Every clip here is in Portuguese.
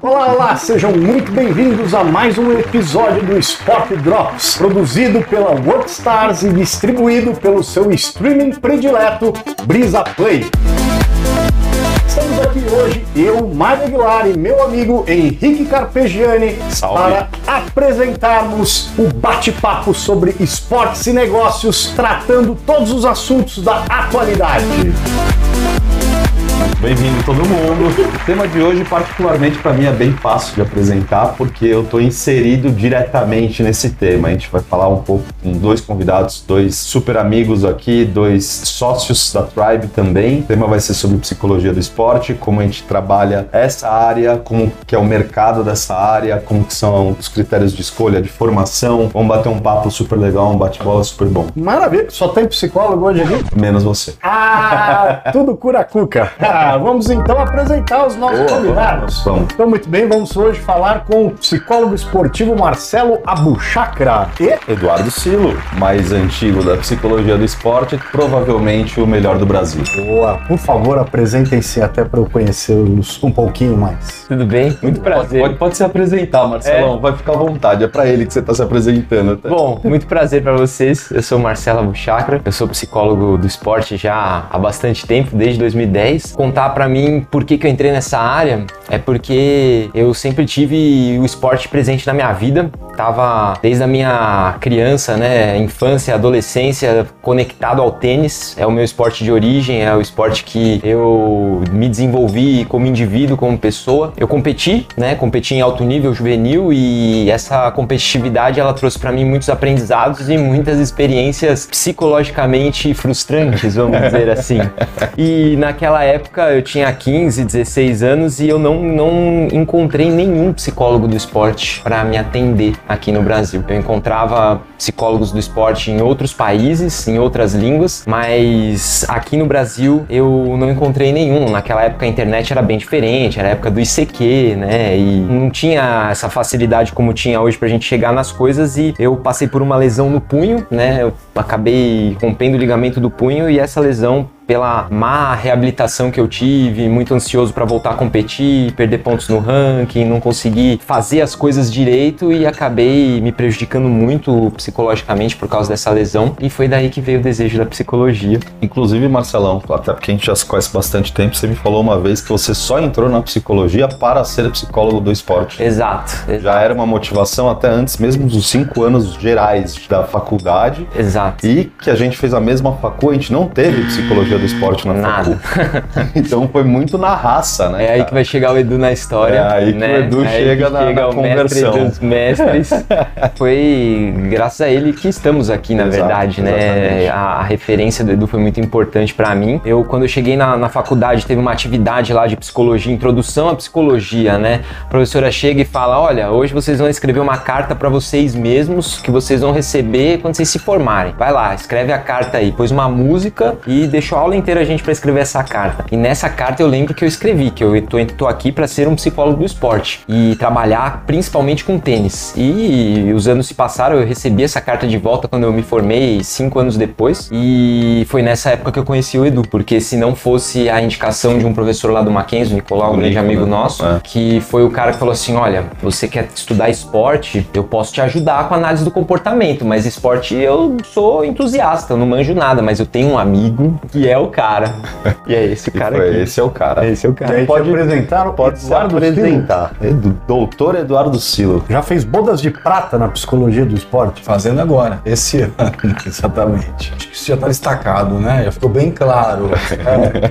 Olá, olá, sejam muito bem-vindos a mais um episódio do Sport Drops, produzido pela Workstars e distribuído pelo seu streaming predileto, Brisa Play. Estamos aqui hoje, eu, Mário Aguilar e meu amigo Henrique Carpegiani, Salve. para apresentarmos o bate-papo sobre esportes e negócios, tratando todos os assuntos da atualidade. Bem-vindo todo mundo. O tema de hoje, particularmente para mim, é bem fácil de apresentar porque eu estou inserido diretamente nesse tema. A gente vai falar um pouco com dois convidados, dois super amigos aqui, dois sócios da Tribe também. O tema vai ser sobre psicologia do esporte, como a gente trabalha essa área, como que é o mercado dessa área, como que são os critérios de escolha, de formação. Vamos bater um papo super legal, um bate-bola super bom. Maravilha, só tem psicólogo hoje aqui? Menos você. Ah, tudo cura cuca. Ah, vamos então apresentar os nossos Boa, convidados. vamos. Então, muito bem, vamos hoje falar com o psicólogo esportivo Marcelo Abuchacra e Eduardo Silo, mais antigo da psicologia do esporte, provavelmente o melhor do Brasil. Boa, por favor, apresentem-se até para eu conhecê-los um pouquinho mais. Tudo bem? Muito prazer. Pode, pode se apresentar, Marcelão, vai ficar à vontade, é pra ele que você tá se apresentando. Tá? Bom, muito prazer para vocês. Eu sou Marcelo Buchacra, eu sou psicólogo do esporte já há bastante tempo, desde 2010. Contar para mim por que, que eu entrei nessa área é porque eu sempre tive o esporte presente na minha vida. Tava desde a minha criança, né, infância, adolescência, conectado ao tênis. É o meu esporte de origem, é o esporte que eu me desenvolvi como indivíduo, como pessoa. Eu competi, né, competi em alto nível juvenil e essa competitividade ela trouxe para mim muitos aprendizados e muitas experiências psicologicamente frustrantes, vamos dizer assim. E naquela época eu tinha 15, 16 anos e eu não, não encontrei nenhum psicólogo do esporte para me atender aqui no Brasil. Eu encontrava psicólogos do esporte em outros países, em outras línguas, mas aqui no Brasil eu não encontrei nenhum. Naquela época a internet era bem diferente, era a época do ICQ, né? E não tinha essa facilidade como tinha hoje pra gente chegar nas coisas e eu passei por uma lesão no punho, né? Eu acabei rompendo o ligamento do punho e essa lesão pela má reabilitação que eu tive, muito ansioso para voltar a competir, perder pontos no ranking, não conseguir fazer as coisas direito e acabei me prejudicando muito psicologicamente por causa dessa lesão. E foi daí que veio o desejo da psicologia. Inclusive, Marcelão, até porque a gente já se conhece bastante tempo, você me falou uma vez que você só entrou na psicologia para ser psicólogo do esporte. Exato. exato. Já era uma motivação até antes mesmo dos cinco anos gerais da faculdade. Exato. E que a gente fez a mesma facu, a gente não teve psicologia do esporte na Nada. então foi muito na raça, né? É aí cara? que vai chegar o Edu na história. É aí que né? o Edu É aí chega que na- na o conversão. mestre dos mestres. foi graças a ele que estamos aqui, na Exato, verdade, né? A, a referência do Edu foi muito importante pra mim. Eu, quando eu cheguei na, na faculdade, teve uma atividade lá de psicologia, introdução à psicologia, né? A professora chega e fala: Olha, hoje vocês vão escrever uma carta pra vocês mesmos que vocês vão receber quando vocês se formarem. Vai lá, escreve a carta aí. Pôs uma música e deixou a aula inteira a gente pra escrever essa carta. E nessa carta eu lembro que eu escrevi que eu tô, tô aqui pra ser um psicólogo do esporte e trabalhar principalmente com tênis. E os anos se passaram, eu recebi essa carta de volta quando eu me formei cinco anos depois. E foi nessa época que eu conheci o Edu, porque se não fosse a indicação de um professor lá do Mackenzie, o Nicolau, um grande amigo nosso, É. que foi o cara que falou assim: olha, você quer estudar esporte, eu posso te ajudar com a análise do comportamento, mas esporte eu sou entusiasta, eu não manjo nada, mas eu tenho um amigo que é o cara. E é esse E cara foi, aqui. Esse é o cara. Esse é o cara. Pode- apresentar Pode Eduardo apresentar. Edu, doutor Eduardo Silo. Silo. Já fez bodas de prata na psicologia do esporte? Fazendo agora, esse ano, exatamente. Acho que isso já está destacado, né? Já ficou bem claro.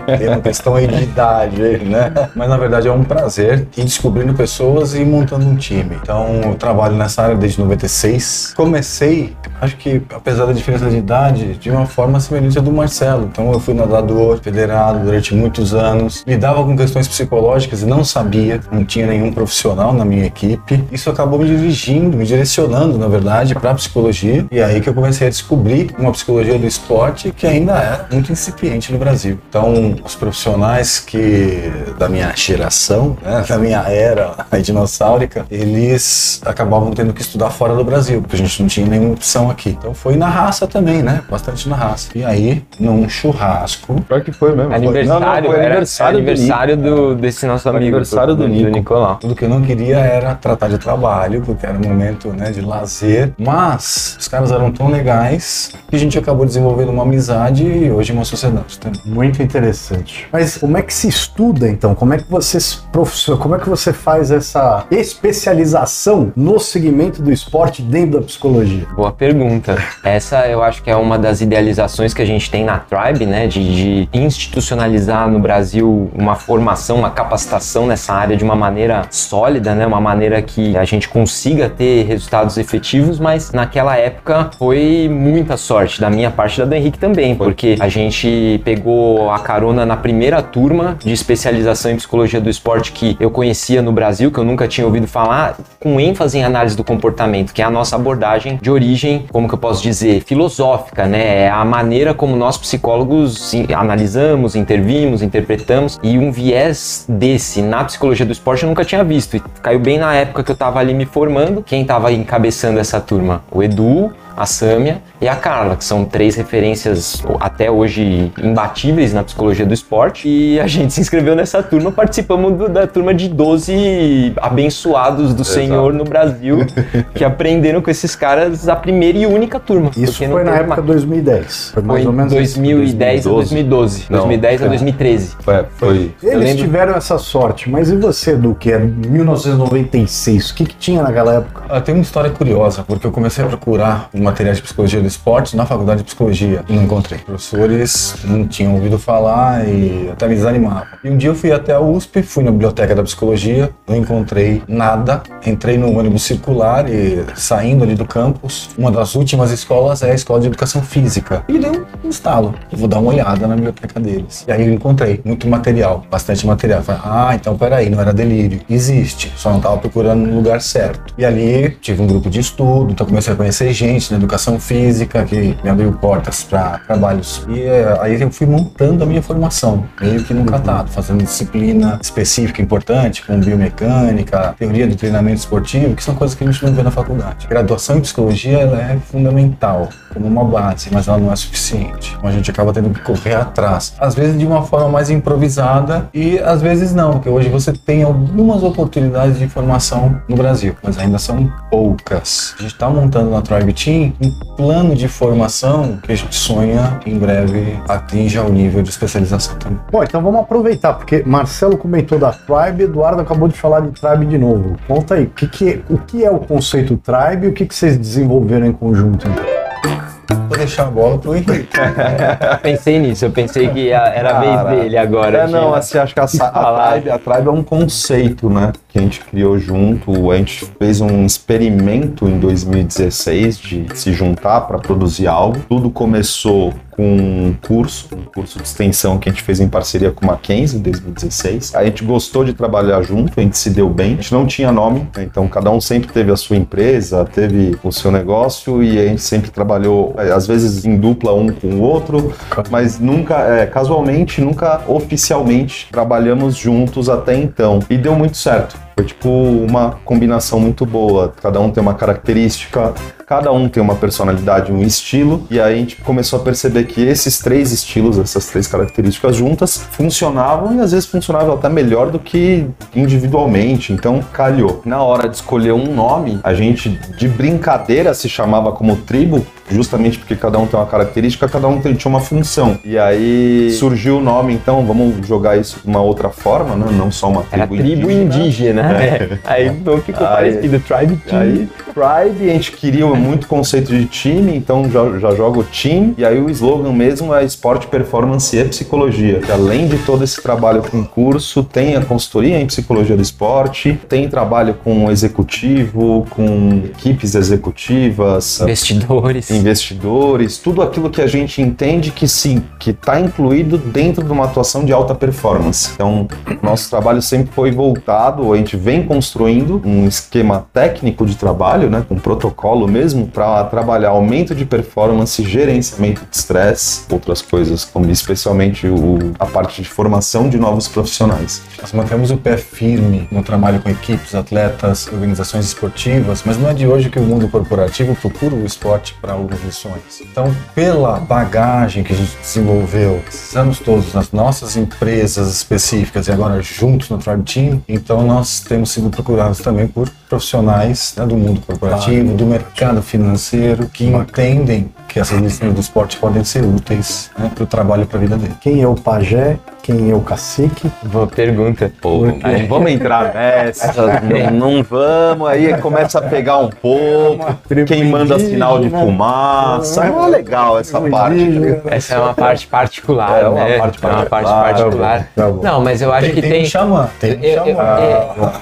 É, tem uma questão aí de idade, né? Mas na verdade é um prazer ir descobrindo pessoas e montando um time. Então eu trabalho nessa área desde 96. Comecei, acho que apesar da diferença de idade, de uma forma semelhante à do Marcelo. Então eu fui nadador federado durante muitos anos, lidava com questões psicológicas e não sabia, não tinha nenhum profissional na minha equipe. Isso acabou me dirigindo, me direcionando, na verdade, para a psicologia. E aí que eu comecei a descobrir uma psicologia do esporte que ainda é muito incipiente no Brasil. Então, os profissionais que da minha geração, né, da minha era dinossáurica, eles acabavam tendo que estudar fora do Brasil, porque a gente não tinha nenhuma opção aqui. Então foi na raça também, né? Bastante na raça. E aí, num churrasco churrasco. Pior que foi mesmo. Aniversário, Não, não, foi aniversário, era aniversário do, desse nosso amigo. aniversário do Nico. Nicolau. Tudo que eu não queria era tratar de trabalho, porque era um momento né, de lazer. Mas os caras eram tão legais que a gente acabou desenvolvendo uma amizade e hoje uma sociedade também. Muito interessante. Mas como é que se estuda então? Como é que você se profissio- como é que você faz essa especialização no segmento do esporte dentro da psicologia? Boa pergunta. Essa eu acho que é uma das idealizações que a gente tem na Tribe, né? De, de institucionalizar no Brasil uma formação, uma capacitação nessa área de uma maneira sólida, né? Uma maneira que a gente consiga ter resultados efetivos, mas naquela época foi muita sorte da minha parte e da do Henrique também, porque a gente pegou a carona na primeira turma de especialização em psicologia do esporte que eu conhecia no Brasil, que eu nunca tinha ouvido falar, com ênfase em análise do comportamento, que é a nossa abordagem de origem, como que eu posso dizer, filosófica, né? É a maneira como nós psicólogos analisamos, intervimos, interpretamos, e um viés desse na psicologia do esporte eu nunca tinha visto. E caiu bem na época que eu tava ali me formando. Quem tava encabeçando essa turma? O Edu, a Sâmia e a Carla, que são três referências até hoje imbatíveis na psicologia do esporte. E a gente se inscreveu nessa turma, participamos do- da turma de 12 abençoados do Senhor no Brasil, que aprenderam com esses caras a primeira e única turma. Isso foi na época uma- 2010. Foi mais Foi ou menos esse- 2010 a 2012. Não, 2010 a cara. 2013. Foi, foi. Eles tiveram essa sorte, mas e você, do que é 1996? O que, que tinha naquela época? Ah, tem uma história curiosa, porque eu comecei a procurar materiais de psicologia do esporte na faculdade de psicologia não encontrei. Professores não tinham ouvido falar e até me desanimavam. E um dia eu fui até a USP, fui na biblioteca da psicologia, não encontrei nada. Entrei no ônibus circular e saindo ali do campus, uma das últimas escolas é a escola de educação física. E deu um estalo. Vou dar uma olhada na biblioteca deles. E aí eu encontrei muito material, bastante material. Falei, ah, então peraí, não era delírio. Existe, só não estava procurando no lugar certo. E ali tive um grupo de estudo, então comecei a conhecer gente na educação física que me abriu portas para trabalhos. E eh, aí eu fui montando a minha formação, meio que no catado, fazendo disciplina específica importante, como biomecânica, teoria do treinamento esportivo, que são coisas que a gente não vê na faculdade. Graduação em psicologia ela é fundamental como uma base, mas ela não é suficiente. Então a gente acaba tendo que correr atrás. Às vezes de uma forma mais improvisada e às vezes não, porque hoje você tem algumas oportunidades de formação no Brasil, mas ainda são poucas. A gente está montando na Tribe Team um plano de formação que a gente sonha em breve atinja o nível de especialização também. Bom, então vamos aproveitar, porque Marcelo comentou da Tribe, Eduardo acabou de falar de Tribe de novo. Conta aí, o que, que, o que é o conceito Tribe e o que, que vocês desenvolveram em conjunto? Então? Vou deixar a bola pro Henrique. Eu pensei nisso, eu pensei que era a vez dele agora. É, não, assim, acho que a, a, tribe, a tribe é um conceito, né? Que a gente criou junto. A gente fez um experimento em 2016 de se juntar para produzir algo. Tudo começou com um curso, um curso de extensão que a gente fez em parceria com a Mackenzie em 2016. A gente gostou de trabalhar junto, a gente se deu bem. A gente não tinha nome, né? então cada um sempre teve a sua empresa, teve o seu negócio e a gente sempre trabalhou, às vezes em dupla um com o outro, mas nunca, é, casualmente, nunca oficialmente trabalhamos juntos até então. E deu muito certo. Foi tipo uma combinação muito boa. Cada um tem uma característica, cada um tem uma personalidade, um estilo. E aí a gente começou a perceber que esses três estilos, essas três características juntas, funcionavam e às vezes funcionavam até melhor do que individualmente. Então calhou. Na hora de escolher um nome, a gente de brincadeira se chamava como tribo, justamente porque cada um tem uma característica, cada um tem- tinha uma função. E aí surgiu o nome, então vamos jogar isso de uma outra forma, né? não só uma Era tribo, tribo indígena. né? Aí então ficou Aí- parecido, Tribe Team. Aí, Tribe, a gente queria muito conceito de time, então já, já joga o time. E aí o slogan mesmo é esporte, performance e psicologia. Que além de todo esse trabalho com curso, tem a consultoria em psicologia do esporte, tem trabalho com executivo, com equipes executivas, Investidores. Investidores, tudo aquilo que a gente entende que sim, que está incluído dentro de uma atuação de alta performance. Então, nosso trabalho sempre foi voltado, a gente vem construindo um esquema técnico de trabalho, né, com protocolo mesmo, para trabalhar aumento de performance, gerenciamento de estresse, outras coisas, como especialmente o- a parte de formação de novos profissionais. Nós mantemos o pé firme no trabalho com equipes, atletas, organizações esportivas, mas não é de hoje que o mundo corporativo procura o esporte para lições. Então, pela bagagem que a gente desenvolveu anos todos nas nossas empresas específicas e agora juntos no Tribe Team, então nós temos sido procurados também por profissionais né, do mundo corporativo, do mercado financeiro, que entendem que essas lições do esporte podem ser úteis né, para o trabalho e para a vida dele. Quem é o pajé? Quem é o cacique? Boa pergunta. Pô, aí vamos entrar nessa, não, não vamos, aí começa a pegar um pouco, quem manda sinal de fumaça, é uma legal essa parte. Essa é uma parte particular, É uma né? parte é uma parte particular. particular. Tá bom. Não, mas eu acho que tem tem. um xamã, tem um Eu- eu- xamã.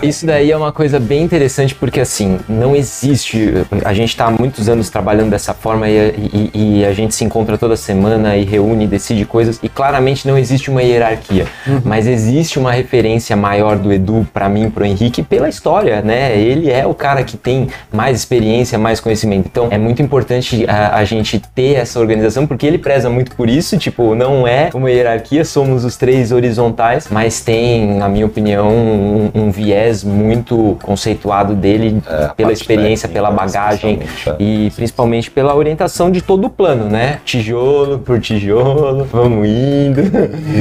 é, isso daí é uma coisa bem interessante porque assim não existe a gente está há muitos anos trabalhando dessa forma e, e- e a gente se encontra toda semana e reúne decide coisas e claramente não existe uma hierarquia. Mas existe uma referência maior do Edu para mim pro Henrique pela história né? Ele é o cara que tem mais experiência mais conhecimento. Então é muito importante a, a gente ter essa organização porque ele preza muito por isso tipo não é uma hierarquia somos os três horizontais mas tem na minha opinião um, um viés muito conceituado dele É, pela parte experiência técnica, pela bagagem especialmente, é. e principalmente pela orientação de todo o plano né tijolo por tijolo vamos indo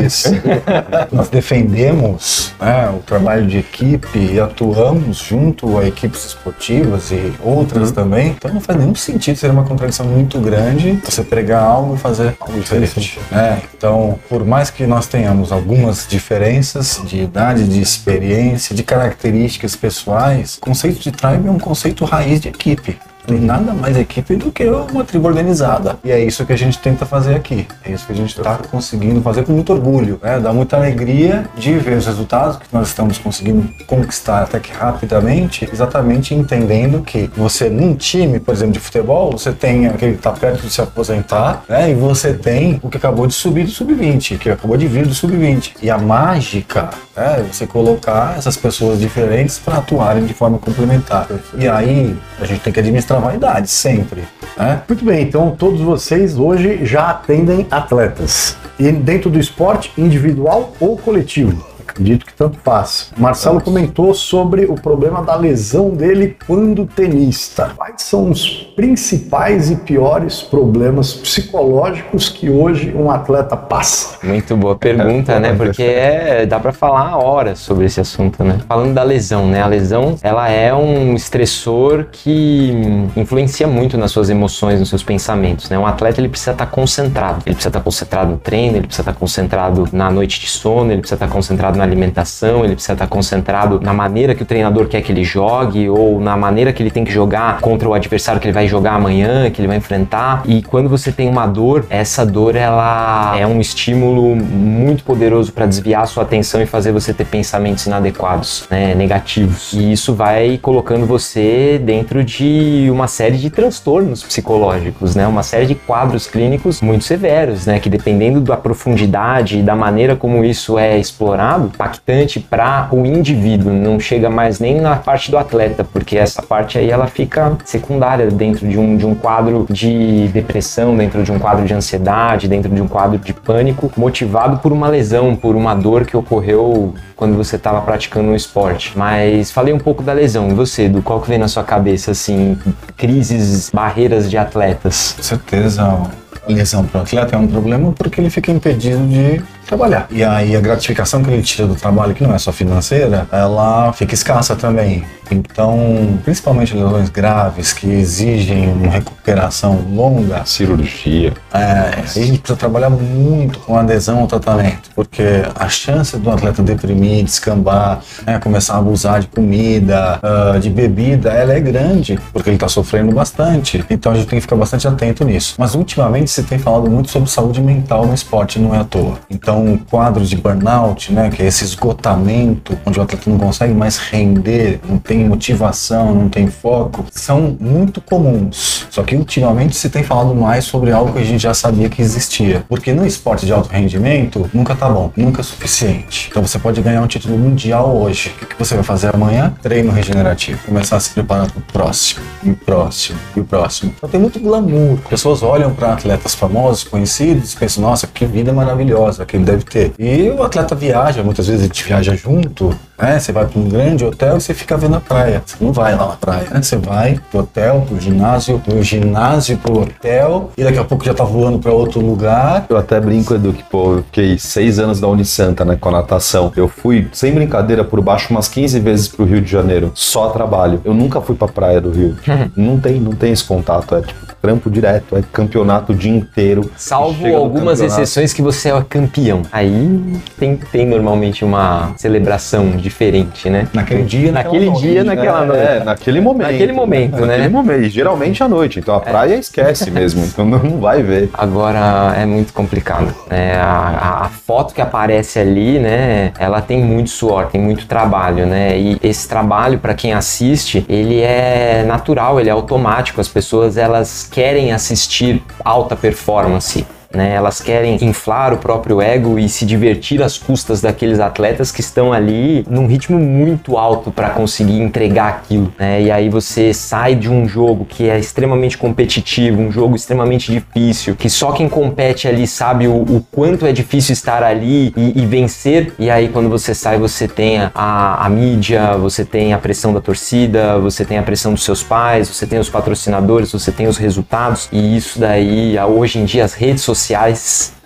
Isso. Nós defendemos né, o trabalho de equipe e atuamos junto a equipes esportivas e outras também. Então não faz nenhum sentido ser uma contradição muito grande você pregar algo e fazer algo diferente. né? Então, por mais que nós tenhamos algumas diferenças de idade, de experiência, de características pessoais, conceito de tribe é um conceito raiz de equipe. Nada mais equipe do que uma tribo organizada. E é isso que a gente tenta fazer aqui. É isso que a gente está conseguindo fazer com muito orgulho. Né? Dá muita alegria de ver os resultados que nós estamos conseguindo conquistar até que rapidamente, exatamente entendendo que você, num time, por exemplo, de futebol, você tem aquele que está perto de se aposentar, né? e você tem o que acabou de subir do sub-20, que acabou de vir do sub-20. E a mágica é você colocar essas pessoas diferentes para atuarem de forma complementar. E aí a gente tem que administrar vaidade sempre. Né? Muito bem, então todos vocês hoje já atendem atletas. E dentro do esporte, individual ou coletivo? Acredito que tanto faz. Marcelo comentou sobre o problema da lesão dele quando tenista. Quais são os principais e piores problemas psicológicos que hoje um atleta passa? Muito boa pergunta, né? Porque é, dá pra falar horas sobre esse assunto, né? Falando da lesão, né? A lesão, ela é um estressor que influencia muito nas suas emoções, nos seus pensamentos, né? Um atleta, ele precisa estar concentrado. Ele precisa estar concentrado no treino, ele precisa estar concentrado na noite de sono, ele precisa estar concentrado na alimentação, ele precisa estar concentrado na maneira que o treinador quer que ele jogue ou na maneira que ele tem que jogar contra o adversário que ele vai jogar amanhã, que ele vai enfrentar. E quando você tem uma dor, essa dor ela é um estímulo muito poderoso para desviar a sua atenção e fazer você ter pensamentos inadequados, né, negativos. E isso vai colocando você dentro de uma série de transtornos psicológicos, né, uma série de quadros clínicos muito severos, né, que dependendo da profundidade e da maneira como isso é explorado, impactante para o indivíduo, não chega mais nem na parte do atleta, porque essa parte aí ela fica secundária dentro de um, de um quadro de depressão, dentro de um quadro de ansiedade, dentro de um quadro de pânico, motivado por uma lesão, por uma dor que ocorreu quando você estava praticando um esporte. Mas falei um pouco da lesão. E você, do qual que vem na sua cabeça, assim, crises, barreiras de atletas? Com certeza, lesão para o atleta é um problema porque ele fica impedido de trabalhar. E aí a gratificação que ele tira do trabalho, que não é só financeira, ela fica escassa também. Então, principalmente lesões graves que exigem uma recuperação longa, Cirurgia. é, a gente precisa trabalhar muito com adesão ao tratamento, porque a chance do atleta deprimir, descambar, né, começar a abusar de comida, ah, de bebida, ela é grande, porque ele está sofrendo bastante. Então a gente tem que ficar bastante atento nisso. Mas ultimamente se tem falado muito sobre saúde mental no esporte, não é à toa. Então, quadros de burnout, né, que é esse esgotamento, onde o atleta não consegue mais render, não tem motivação, não tem foco, são muito comuns. Só que ultimamente se tem falado mais sobre algo que a gente já sabia que existia. Porque no esporte de alto rendimento, nunca tá bom, nunca é suficiente. Então você pode ganhar um título mundial hoje. O que você vai fazer amanhã? Treino regenerativo. Começar a se preparar para o próximo, e o próximo, e o próximo. Então tem muito glamour. Pessoas olham para atletas famosos, conhecidos, pensam, nossa, que vida maravilhosa, que deve ter. E o atleta viaja, muitas vezes a gente viaja junto, né? Você vai para um grande hotel e você fica vendo a praia. Você não vai lá na praia, né? Você vai pro hotel, pro ginásio, do ginásio pro hotel, e daqui a pouco já tá voando para outro lugar. Eu até brinco, Edu, que pô, eu fiquei seis anos da Unisanta, né, com a natação. Eu fui, sem brincadeira, por baixo umas 15 vezes pro Rio de Janeiro, só a trabalho. Eu nunca fui pra praia do Rio. não tem, não tem esse contato, é tipo trampo direto, é campeonato o dia inteiro. Salvo algumas exceções que você é campeão. Aí tem, tem normalmente uma celebração diferente, né? Naquele dia, naquela Naquele noite. dia, naquela é, noite. É, naquele momento. Naquele momento, né? Naquele momento. E geralmente à noite. Então a praia esquece mesmo. Então não vai ver. Agora é muito complicado. né? A, a- a foto que aparece ali, né? Ela tem muito suor, tem muito trabalho, né? E esse trabalho, para quem assiste, ele é natural, ele é automático. As pessoas elas querem assistir alta performance. Né, elas querem inflar o próprio ego e se divertir às custas daqueles atletas que estão ali num ritmo muito alto para conseguir entregar aquilo. Né? E aí você sai de um jogo que é extremamente competitivo, um jogo extremamente difícil, que só quem compete ali sabe o, o quanto é difícil estar ali e, e vencer. E aí quando você sai, você tem a, a mídia, você tem a pressão da torcida, você tem a pressão dos seus pais, você tem os patrocinadores, você tem os resultados. E isso daí, hoje em dia, as redes sociais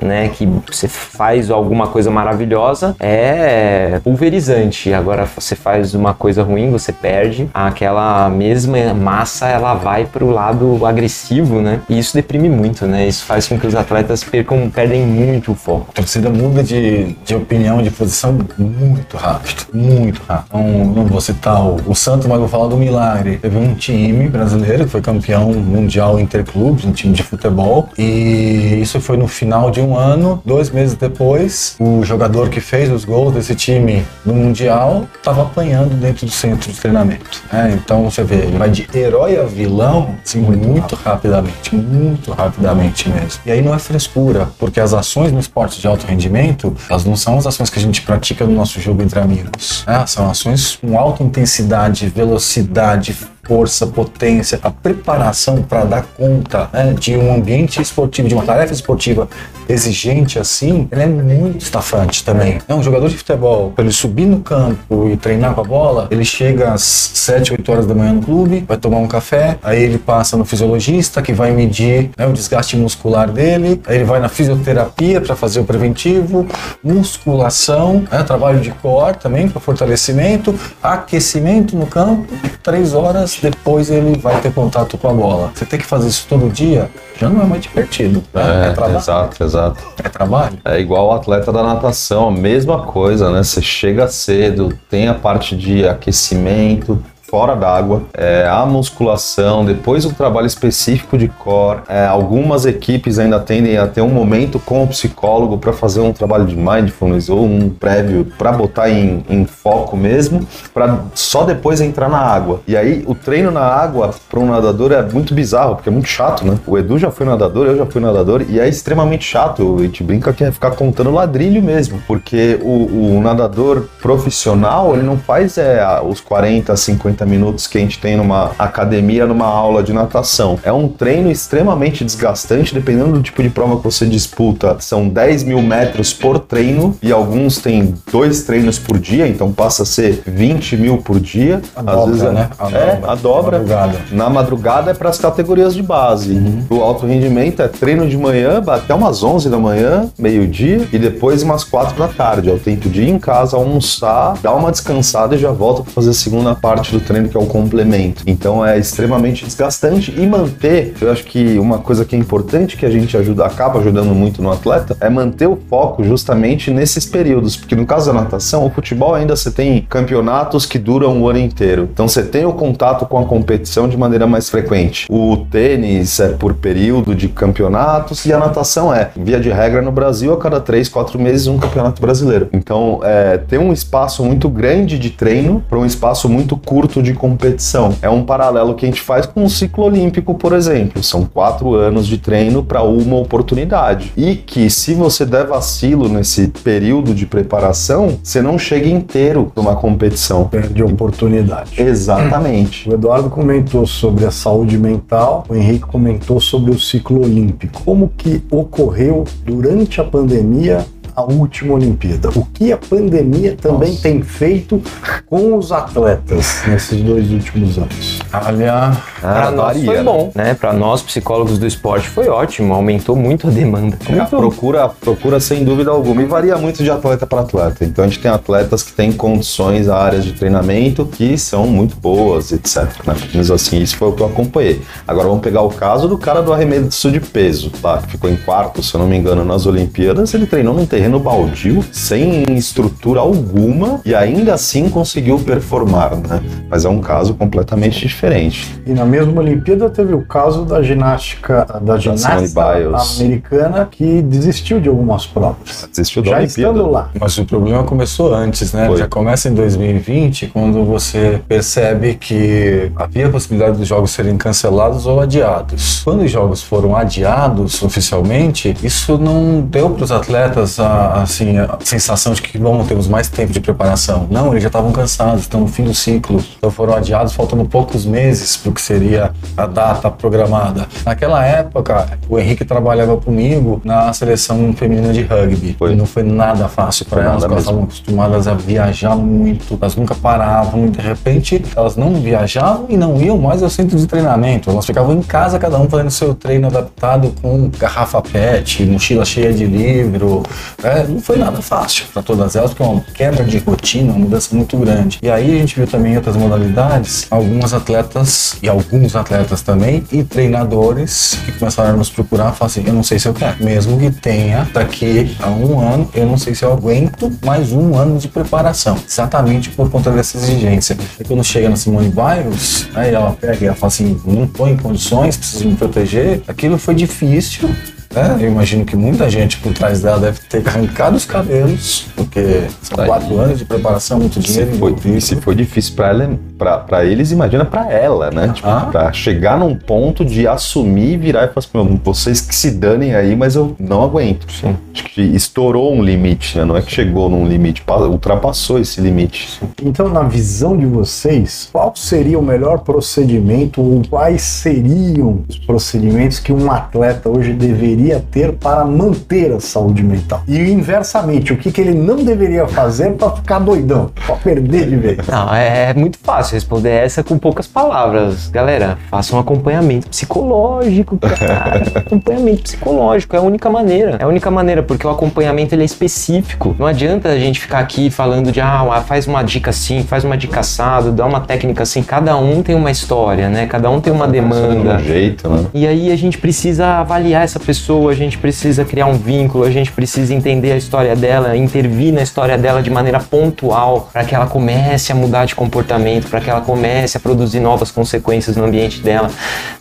né, que você faz alguma coisa maravilhosa, é pulverizante. Agora você faz uma coisa ruim, você perde, aquela mesma massa ela vai pro lado agressivo, né? E isso deprime muito, né? Isso faz com que os atletas percam, perdem muito o foco. A torcida muda de, de opinião, de posição muito rápido, muito rápido. Não, não vou citar o, o Santos, mas vou falar do milagre. Teve um time brasileiro que foi campeão mundial interclubes, um time de futebol, e isso foi no final de um ano. Dois meses depois, o jogador que fez os gols desse time no mundial estava apanhando dentro do centro de treinamento. né? então você vê, ele vai de herói a vilão, assim, muito, rapidamente, muito rapidamente mesmo. E aí não é frescura, porque as ações no esporte de alto rendimento, elas não são as ações que a gente pratica no nosso jogo entre amigos. né? São ações com alta intensidade, velocidade, força, potência, a preparação para dar conta né, de um ambiente esportivo, de uma tarefa esportiva exigente assim, ele é muito estafante também. É um jogador de futebol, para ele subir no campo e treinar com a bola, ele chega às 7, 8 horas da manhã no clube, vai tomar um café, aí ele passa no fisiologista que vai medir né, o desgaste muscular dele, aí ele vai na fisioterapia para fazer o preventivo, musculação, né, trabalho de core também para fortalecimento, aquecimento no campo, três horas depois ele vai ter contato com a bola. Você tem que fazer isso todo dia, já não é mais divertido. né? É, trabalho. exato, exato. É trabalho. É igual o atleta da natação, a mesma coisa, né? Você chega cedo, tem a parte de aquecimento, fora d'água, é, a musculação, depois o trabalho específico de core. É, algumas equipes ainda tendem a ter um momento com o psicólogo para fazer um trabalho de mindfulness ou um prévio para botar em, em foco mesmo, para só depois entrar na água. E aí o treino na água para um nadador é muito bizarro, porque é muito chato, né? O Edu já foi nadador, eu já fui nadador e é extremamente chato. A gente brinca que é ficar contando ladrilho mesmo, porque o, o nadador profissional ele não faz é, os 40, 50 minutos que a gente tem numa academia, numa aula de natação. É um treino extremamente desgastante, dependendo do tipo de prova que você disputa. São 10 mil metros por treino e alguns têm dois treinos por dia, então passa a ser 20 mil por dia. A dobra, né? A é, dobra. a dobra. Madrugada. Na madrugada é para as categorias de base. O alto rendimento é treino de manhã até umas 11 da manhã, meio-dia, e depois umas 4 da tarde. É o tempo de ir em casa, almoçar, dar uma descansada e já volta para fazer a segunda parte do treino, que é o complemento. Então é extremamente desgastante e manter, eu acho que uma coisa que é importante que a gente ajuda, acaba ajudando muito no atleta, é manter o foco justamente nesses períodos, porque no caso da natação, o futebol ainda você tem campeonatos que duram o ano inteiro. Então você tem o contato com a competição de maneira mais frequente. O tênis é por período de campeonatos e a natação é, via de regra no Brasil, a cada três, quatro meses um campeonato brasileiro. Então é, tem um espaço muito grande de treino para um espaço muito curto de competição. É um paralelo que a gente faz com o ciclo olímpico, por exemplo. São quatro anos de treino para uma oportunidade. E que se você der vacilo nesse período de preparação, você não chega inteiro para uma competição. Perde oportunidade. Exatamente. O Eduardo comentou sobre a saúde mental, o Henrique comentou sobre o ciclo olímpico. Como que ocorreu durante a pandemia a última Olimpíada. O que a pandemia também Nossa. tem feito com os atletas nesses dois últimos anos? Olha, Para Ah, nós varia, foi bom, né? Para nós psicólogos do esporte foi ótimo, aumentou muito a demanda. A procura, procura sem dúvida alguma e varia muito de atleta para atleta. Então a gente tem atletas que têm condições, áreas de treinamento que são muito boas, etc. Né? Mas assim, isso foi o que eu acompanhei. Agora vamos pegar o caso do cara do arremesso de peso, tá? Que ficou em quarto, se eu não me engano, nas Olimpíadas. Ele treinou num terreno baldio, sem estrutura alguma e ainda assim conseguiu performar, né? Mas é um caso completamente diferente. E na mesma Olimpíada teve o caso da ginástica da ginástica Simone Biles. americana que desistiu de algumas provas. Desistiu da Já Olimpíada. estando lá. Mas o problema começou antes, né? Foi. Já começa em 2020, quando você percebe que havia a possibilidade dos jogos serem cancelados ou adiados. Quando os jogos foram adiados oficialmente, isso não deu para os atletas a, assim, a sensação de que bom, temos mais tempo de preparação. Não, eles já estavam cansados, estão no fim do ciclo. Então foram adiados faltando poucos meses para o que seria a data programada. Naquela época, o Henrique trabalhava comigo na seleção feminina de rugby. Foi. E não foi nada fácil para elas, elas estavam acostumadas a viajar muito, elas nunca paravam, e de repente elas não viajavam e não iam mais ao centro de treinamento, elas ficavam em casa, cada um fazendo seu treino adaptado com garrafa PET, mochila cheia de livro, né? não foi nada fácil para todas elas, porque é uma quebra de rotina, uma mudança muito grande. E aí a gente viu também outras modalidades, algumas atletas e alguns atletas também, e treinadores que começaram a nos procurar e assim, eu não sei se eu quero, mesmo que tenha daqui a um ano, eu não sei se eu aguento mais um ano de preparação, exatamente por conta dessa exigência. E quando chega na Simone Biles, aí ela pega e ela fala assim, não estou em condições, preciso me proteger, aquilo foi difícil, né? Eu imagino que muita gente por trás dela deve ter arrancado os cabelos, porque são quatro anos de preparação, muito Se dinheiro foi, envolvido. se foi difícil pra ela, pra, pra eles, imagina pra ela, né? Tipo, Ah. pra chegar num ponto de assumir e virar e falar assim, "Meu, vocês que se danem aí, mas eu não aguento. Acho que estourou um limite, né? Não é que chegou num limite, pa- ultrapassou esse limite. Então, na visão de vocês, qual seria o melhor procedimento ou quais seriam os procedimentos que um atleta hoje deveria ter para manter a saúde mental? E inversamente, o que, que ele não deveria fazer para ficar doidão, para perder de vez? Não, é muito fácil responder essa com poucas palavras. Galera, faça um acompanhamento psicológico, cara. acompanhamento psicológico é a única maneira. É a única maneira, porque o acompanhamento ele é específico. Não adianta a gente ficar aqui falando de, ah, faz uma dica assim, faz uma dica assado, dá uma técnica assim. Cada um tem uma história, né? Cada um tem uma demanda. De um jeito, né? E aí a gente precisa avaliar essa pessoa, a gente precisa criar um vínculo, a gente precisa entender a história dela, intervir na história dela de maneira pontual, para que ela comece a mudar de comportamento, para que ela comece a produzir novas consequências no ambiente dela.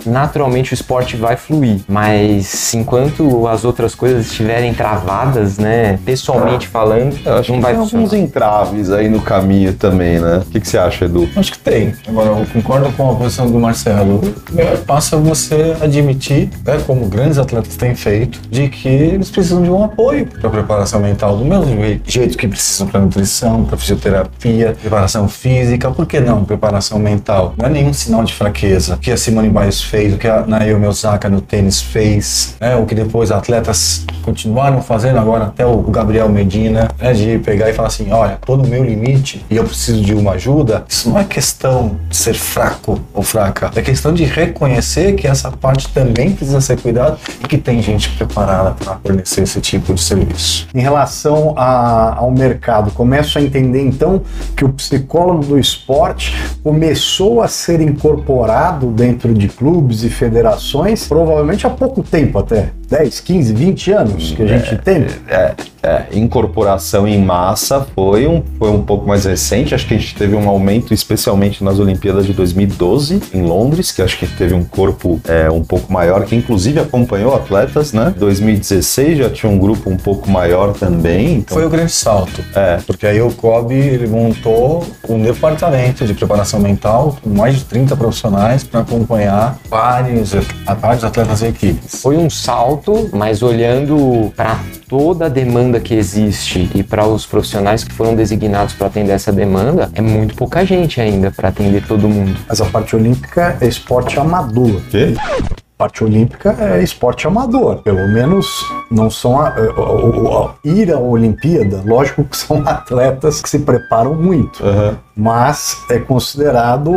Naturalmente o esporte vai fluir, mas enquanto as outras coisas estiverem travadas, né, pessoalmente falando, Eu acho não que vai tem funcionar. alguns entraves aí no caminho também, né? O que, que você acha, Edu? Acho que tem. Agora, eu concordo com a posição do Marcelo. O primeiro passo é você admitir, né, como grandes atletas têm feito, de que eles precisam de um apoio para preparação mental, do mesmo jei- jeito que precisam para nutrição, para fisioterapia, preparação física, por que não preparação mental? Não é nenhum sinal de fraqueza. O que a Simone Biles fez, o que a Naomi Osaka no tênis fez, né, o que depois atletas continuaram fazendo agora até o Gabriel Medina, né, de pegar e falar assim, olha, tô no meu limite e eu preciso de uma ajuda. Isso não é questão de ser fraco ou fraca, é questão de reconhecer que essa parte também precisa ser cuidada e que tem gente preparada para fornecer esse tipo de serviço. Em relação a- ao mercado, começo a entender então que o psicólogo do esporte começou a ser incorporado dentro de clubes e federações, provavelmente há pouco tempo até 10, 15, 20 anos que a gente tem. É, é, incorporação em massa foi um, foi um pouco mais recente. Acho que a gente teve um aumento, especialmente nas Olimpíadas de 2012 em Londres, que acho que teve um corpo é, um pouco maior, que inclusive acompanhou atletas, né? 2016 já tinha um grupo um pouco maior também. Então, Foi o grande salto. É. Porque aí o COB ele montou um departamento de preparação mental com mais de 30 profissionais para acompanhar vários, vários atletas e equipes. Foi um salto, mas olhando para toda a demanda que existe e para os profissionais que foram designados para atender essa demanda, é muito pouca gente ainda para atender todo mundo. Mas a parte olímpica é esporte amador. quê? parte olímpica é esporte amador. Pelo menos não são a, a, a, a ir à Olimpíada, lógico que são atletas que se preparam muito. Aham. Mas é considerado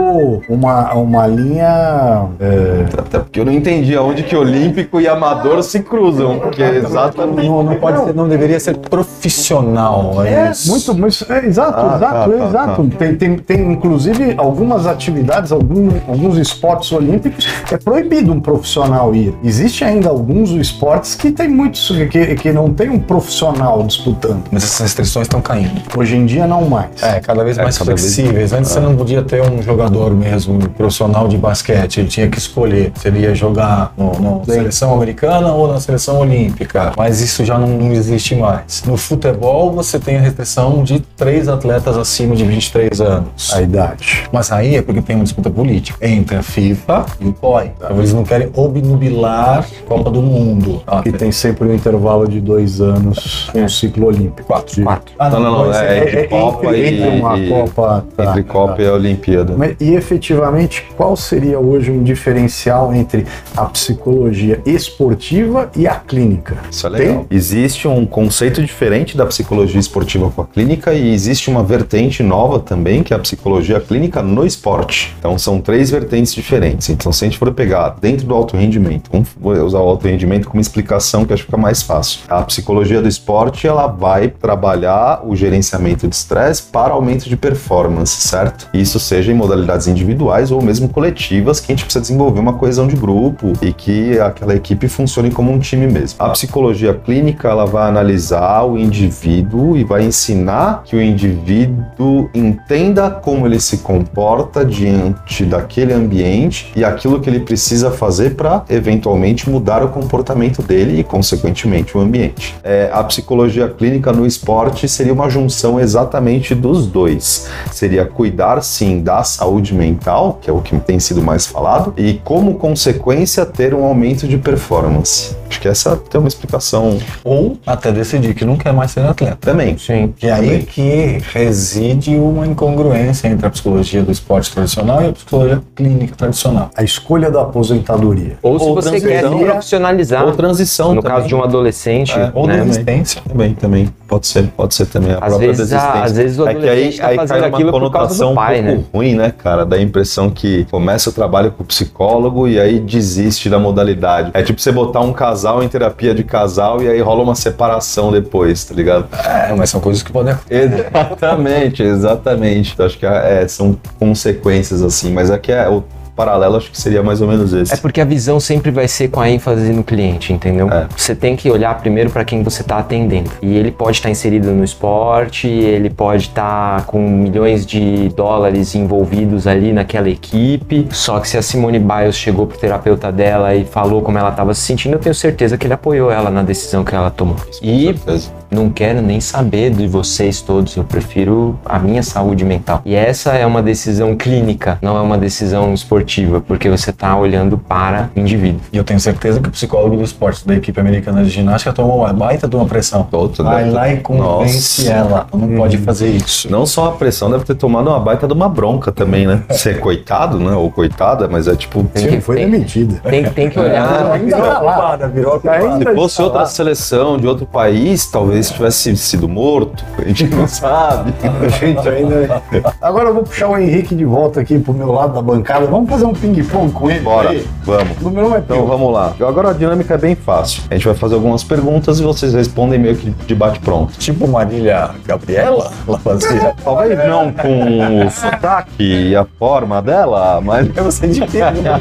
uma, uma linha. é, Até porque eu não entendi aonde que olímpico e amador se cruzam, porque é exatamente. Não, não pode ser, não deveria ser profissional. É, isso. muito, muito. É, exato, Ah, exato, tá, tá, exato. Tem, tem, tem, inclusive, algumas atividades, algum, alguns esportes olímpicos, é proibido um profissional ir. Existe ainda alguns esportes que tem muitos, que, que não tem um profissional disputando. Mas essas restrições estão caindo. Hoje em dia, não mais. É, cada vez É, mais cada vez- flexíveis. Antes você não podia ter um jogador mesmo profissional de basquete, ele tinha que escolher se ele ia jogar no, no Sim. seleção americana ou na seleção olímpica. Mas isso já não, não existe mais. No futebol, você tem a restrição de três atletas acima de 23 anos. A idade. Mas aí é porque tem uma disputa política entre a FIFA e o COI. Então eles não querem obnubilar a Copa do Mundo. Ah, E tem sempre um intervalo de dois anos com o ciclo olímpico. Quatro. Quatro. Ah, Não, não, não. dois, É, entre é, Copa entre- e. entre uma e- Copa, tá, entre Copa tá. e a Olimpíada. Mas, e efetivamente, qual seria hoje um diferencial entre a psicologia esportiva e a clínica? Isso é legal. Existe um conceito diferente da psicologia esportiva com a clínica e existe uma vertente nova também, que é a psicologia clínica no esporte. Então são três vertentes diferentes. Então se a gente for pegar dentro do alto rendimento, vamos vou usar o alto rendimento como explicação que acho que fica mais fácil. A psicologia do esporte, ela vai trabalhar o gerenciamento de estresse para aumento de performance, certo? Isso seja em modalidades individuais ou mesmo coletivas, que a gente precisa desenvolver uma coesão de grupo e que aquela equipe funcione como um time mesmo. A psicologia clínica, ela vai analisar o indivíduo e vai ensinar que o indivíduo entenda como ele se comporta diante daquele ambiente e aquilo que ele precisa fazer para eventualmente mudar o comportamento dele e, consequentemente, o ambiente. É, a psicologia clínica no esporte seria uma junção exatamente dos dois. Seria cuidar sim da saúde mental, que é o que tem sido mais falado, e como consequência ter um aumento de performance. Acho que essa tem uma explicação Ou até decidir que não quer mais ser atleta. também. Sim. Que é aí que reside uma incongruência entre a psicologia do esporte tradicional e a psicologia clínica tradicional. A escolha da aposentadoria. Ou se Ou você quer se profissionalizar, Ou transição no também. caso de um adolescente, É, Ou né? desistência. Também, também. Pode ser, pode ser também a Às própria vezes, a- desistência. às vezes o é que aí, adolescente tá aí fazendo uma aquilo por causa conotação do pai, um pouco né? ruim, né, cara? Dá a impressão que começa o trabalho com o psicólogo e aí desiste da modalidade. É tipo você botar um casal em terapia de casal e aí rola uma separação depois, tá ligado? É, mas são coisas que podem acontecer. Exatamente, exatamente. Então, acho que é, são consequências assim, mas aqui é o paralelo acho que seria mais ou menos esse. É porque a visão sempre vai ser com a ênfase no cliente, entendeu? É. Você tem que olhar primeiro para quem você está atendendo. E ele pode estar inserido no esporte, ele pode estar com milhões de dólares envolvidos ali naquela equipe. Só que se a Simone Biles chegou pro terapeuta dela e falou como ela estava se sentindo, eu tenho certeza que ele apoiou ela na decisão que ela tomou. Com E certeza. Não quero nem saber de vocês todos, eu prefiro a minha saúde mental. E essa é uma decisão clínica, não é uma decisão esportiva, porque você está olhando para o indivíduo. E eu tenho certeza que o psicólogo do esporte da equipe americana de ginástica tomou uma baita de uma pressão. Outro Vai deve- lá e convence Nossa. ela. Não pode fazer isso. Não só a pressão, deve ter tomado uma baita de uma bronca também, né? Ser coitado, né? Ou coitada, mas é tipo. Tem que- foi tem- demitida. Tem, tem que olhar. Ainda tá lá. virou Ainda Se fosse outra seleção de outro país, talvez tivesse sido morto. A gente não sabe. A gente ainda. Agora eu vou puxar o Henrique de volta aqui pro meu lado da bancada. Vamos fazer um ping-pong com ele? Bora, aí? vamos. O número um é Então vamos lá. Agora a dinâmica é bem fácil. A gente vai fazer algumas perguntas e vocês respondem meio que de bate-pronto. Tipo Marília Gabriela, ela fazia. Talvez não com o sotaque e a forma dela, mas É você de pergunta.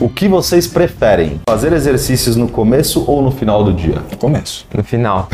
o que vocês preferem? Fazer exercícios no começo ou no final do dia? Começo. No final.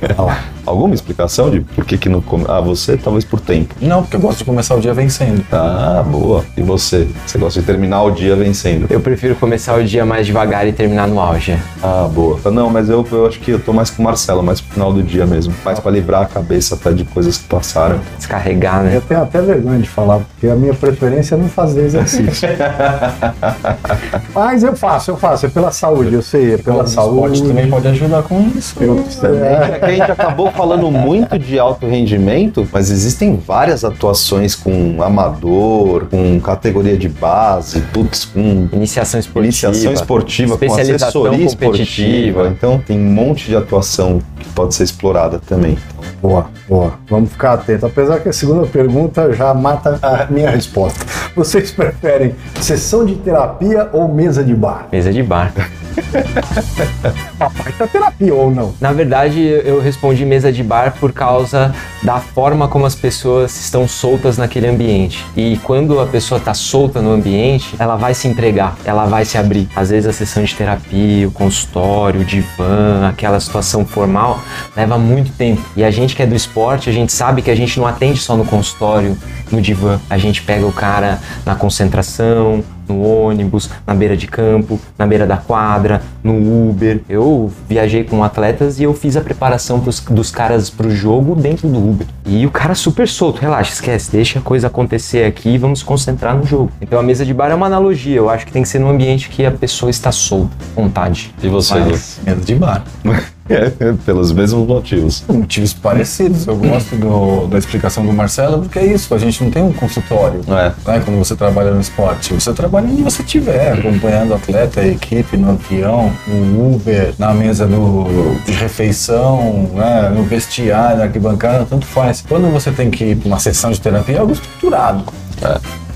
Alguma explicação de por que que no começo? Ah, você talvez por tempo. Não, porque eu gosto de começar o dia vencendo. Ah, boa. E você? Você gosta de terminar o dia vencendo? Eu prefiro começar o dia mais devagar e terminar no auge. Ah, boa. Não, mas eu, eu acho que eu tô mais com o Marcelo, mais pro final do dia mesmo. Mais pra livrar a cabeça até de coisas que passaram. Descarregar, né? Eu tenho até vergonha de falar, porque a minha preferência é não fazer exercício. Mas eu faço, eu faço. É pela saúde, eu sei, é pela O esporte saúde. também pode ajudar com isso. É que a gente acabou falando muito de alto rendimento, mas existem várias atuações com amador, com categoria de base, putz, com Iniciação esportiva. iniciação esportiva, com especialização assessoria esportiva. Então tem um monte de atuação que pode ser explorada também. Boa, boa. Vamos ficar atentos. Apesar que a segunda pergunta já mata a minha resposta. Vocês preferem sessão de terapia ou mesa de bar? Mesa de bar. Papai tá terapia ou não? Na verdade, eu respondi mesa de bar por causa da forma como as pessoas estão soltas naquele ambiente. E quando a pessoa está solta no ambiente, ela vai se entregar, ela vai se abrir. Às vezes a sessão de terapia, o consultório, o divã, aquela situação formal, leva muito tempo. E a gente que é do esporte, a gente sabe que a gente não atende só no consultório, no divã. A gente pega o cara na concentração, no ônibus, na beira de campo, na beira da quadra, no Uber. Eu viajei com atletas e eu fiz a preparação pros, dos caras pro jogo dentro do Uber. E o cara super solto, relaxa, esquece, deixa a coisa acontecer aqui e vamos concentrar no jogo. Então a mesa de bar é uma analogia, eu acho que tem que ser num ambiente que a pessoa está solta, vontade. E você, mesa de bar. Pelos mesmos motivos. Motivos parecidos. Eu gosto do- da explicação do Marcelo, porque é isso, a gente não tem um consultório. É. né, quando você trabalha no esporte. Você trabalha onde você estiver, acompanhando o atleta, a equipe, no avião, no Uber, na mesa do, de refeição, né, no vestiário, na arquibancada, tanto faz. Quando você tem que ir para uma sessão de terapia, é algo estruturado.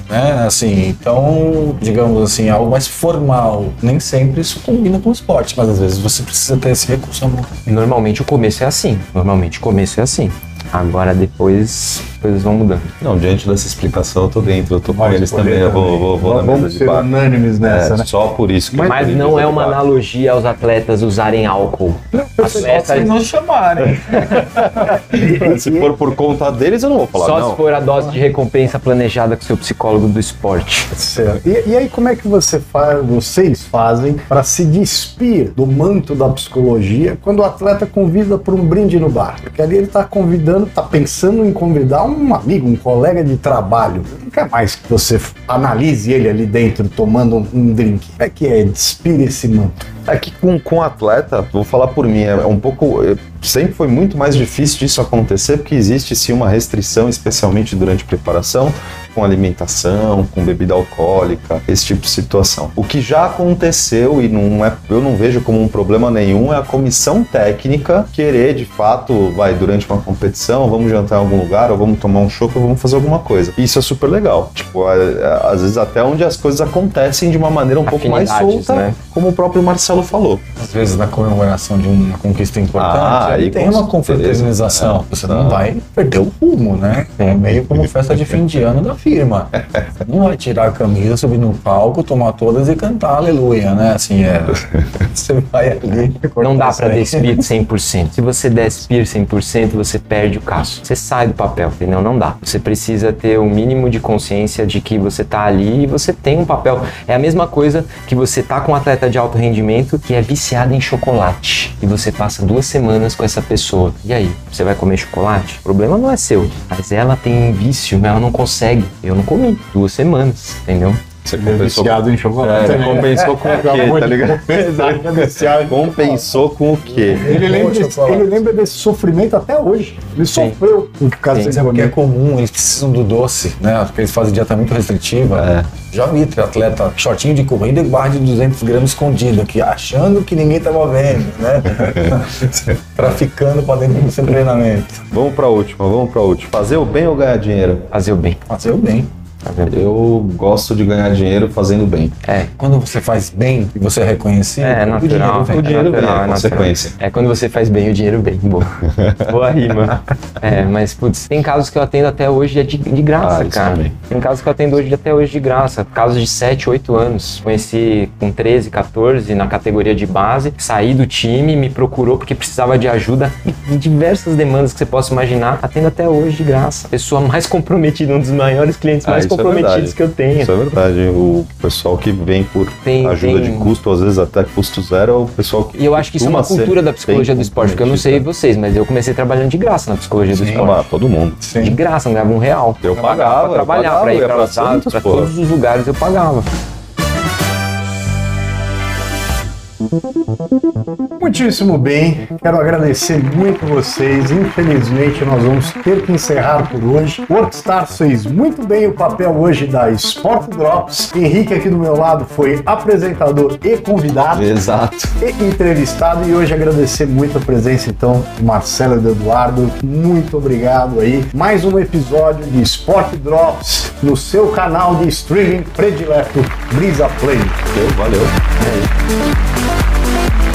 Né? Assim, então, digamos assim, algo mais formal. Nem sempre isso combina com o esporte, mas às vezes você precisa ter esse recurso. Normalmente o começo é assim, normalmente o começo é assim. Agora depois as coisas vão mudando. Não, diante dessa explicação eu tô dentro, eu tô com eles também, eu vou, vou, vou na mesa Vamos de bar. unânimes nessa, É, né? só por isso que Mas não é uma analogia aos atletas usarem álcool. Atletas, não chamarem. Se for por conta deles, eu não vou falar, só não. se for a dose de recompensa planejada com seu psicólogo do esporte. Certo. E, e aí, como é que você faz, vocês fazem para se despir do manto da psicologia quando o atleta convida para um brinde no bar? Porque ali ele está convidando, está pensando em convidar um amigo, um colega de trabalho. Não quer mais que você analise ele ali dentro tomando um, drink. É que é despir esse manto? É que com, com atleta, vou falar por mim, é um pouco. é, Sempre foi muito mais difícil disso acontecer, porque existe sim uma restrição, especialmente durante preparação, com alimentação, com bebida alcoólica, esse tipo de situação. O que já aconteceu e não é, eu não vejo como um problema nenhum é a comissão técnica querer de fato, vai, durante uma competição, vamos jantar em algum lugar, ou vamos tomar um chopp, ou vamos fazer alguma coisa. Isso é super legal. Tipo, é- é, às vezes até onde as coisas acontecem de uma maneira um pouco mais solta, né? como o próprio Marcelo falou. Às vezes, na comemoração de uma conquista importante, Ah, aí tem uma confraternização. Você não Tá. vai perder o rumo, né? É meio como festa de fim de ano da firma. Você não vai tirar a camisa, subir no palco, tomar todas e cantar aleluia, né? Assim, é. Você vai ali. Não dá pra cortar despir 100%. Se você despir 100%, você perde o caso. Você sai do papel, entendeu? Não dá. Você precisa ter o mínimo de consciência de que você tá ali e você tem um papel. É a mesma coisa que você tá com um atleta de alto rendimento que é viciado em chocolate e você passa duas semanas com essa pessoa. E aí, você vai comer chocolate? O problema não é seu, mas ela tem um vício, ela não consegue. Eu não comi duas semanas, entendeu? Você compensou, viciado em chocolate. é, compensou com o quê, tá ligado? Compensou com o quê? Ele lembra, desse, ele lembra desse sofrimento até hoje. Ele sofreu por causa Sim. desse porque é comum, eles precisam do doce, né? Porque eles fazem dieta muito restritiva. É. Já vi atleta shortinho de corrida e barra de 200 gramas escondido aqui, achando que ninguém tava vendo, né? Traficando pra dentro do seu treinamento. Vamos pra última, vamos pra última. Fazer o bem ou ganhar dinheiro? Fazer o bem. Fazer o bem. Bem. Eu gosto de ganhar dinheiro fazendo bem. É, Quando você faz bem e você é reconhecido, É, o natural. dinheiro vem. O dinheiro vem, natural, é é natural. consequência. É quando você faz bem, o dinheiro vem. Boa. Boa rima. É, mas, putz, tem casos que eu atendo até hoje é de, de graça, Ah, cara. também. Tem casos que eu atendo hoje até hoje de graça. Casos de 7, 8 anos. Conheci com 13, 14 na categoria de base. Saí do time, me procurou porque precisava de ajuda em diversas demandas que você possa imaginar. Atendo até hoje de graça. Pessoa mais comprometida, um dos maiores clientes mais isso é comprometidos verdade. que eu tenho. Isso é verdade. O pessoal que vem por Tem- ajuda tem- de custo, às vezes até custo zero, é o pessoal que. E eu acho que isso é uma cultura da psicologia do esporte, porque eu não sei vocês, mas eu comecei trabalhando de graça na psicologia do Sim. esporte. Ah, todo mundo. De Sim. graça, não ganhava um real. Eu pra pagava, eu trabalhar, pagava, pra ir pra pra pra porra. todos os lugares eu pagava. Muitíssimo bem, quero agradecer muito vocês. Infelizmente, nós vamos ter que encerrar por hoje. O Workstar fez muito bem o papel hoje da Sport Drops. Henrique, aqui do meu lado, foi apresentador e convidado. Exato. E entrevistado. E hoje agradecer muito a presença, então, do Marcelo e do Eduardo. Muito obrigado aí. Mais um episódio de Sport Drops no seu canal de streaming predileto Brisa Play. Valeu. É Thank you.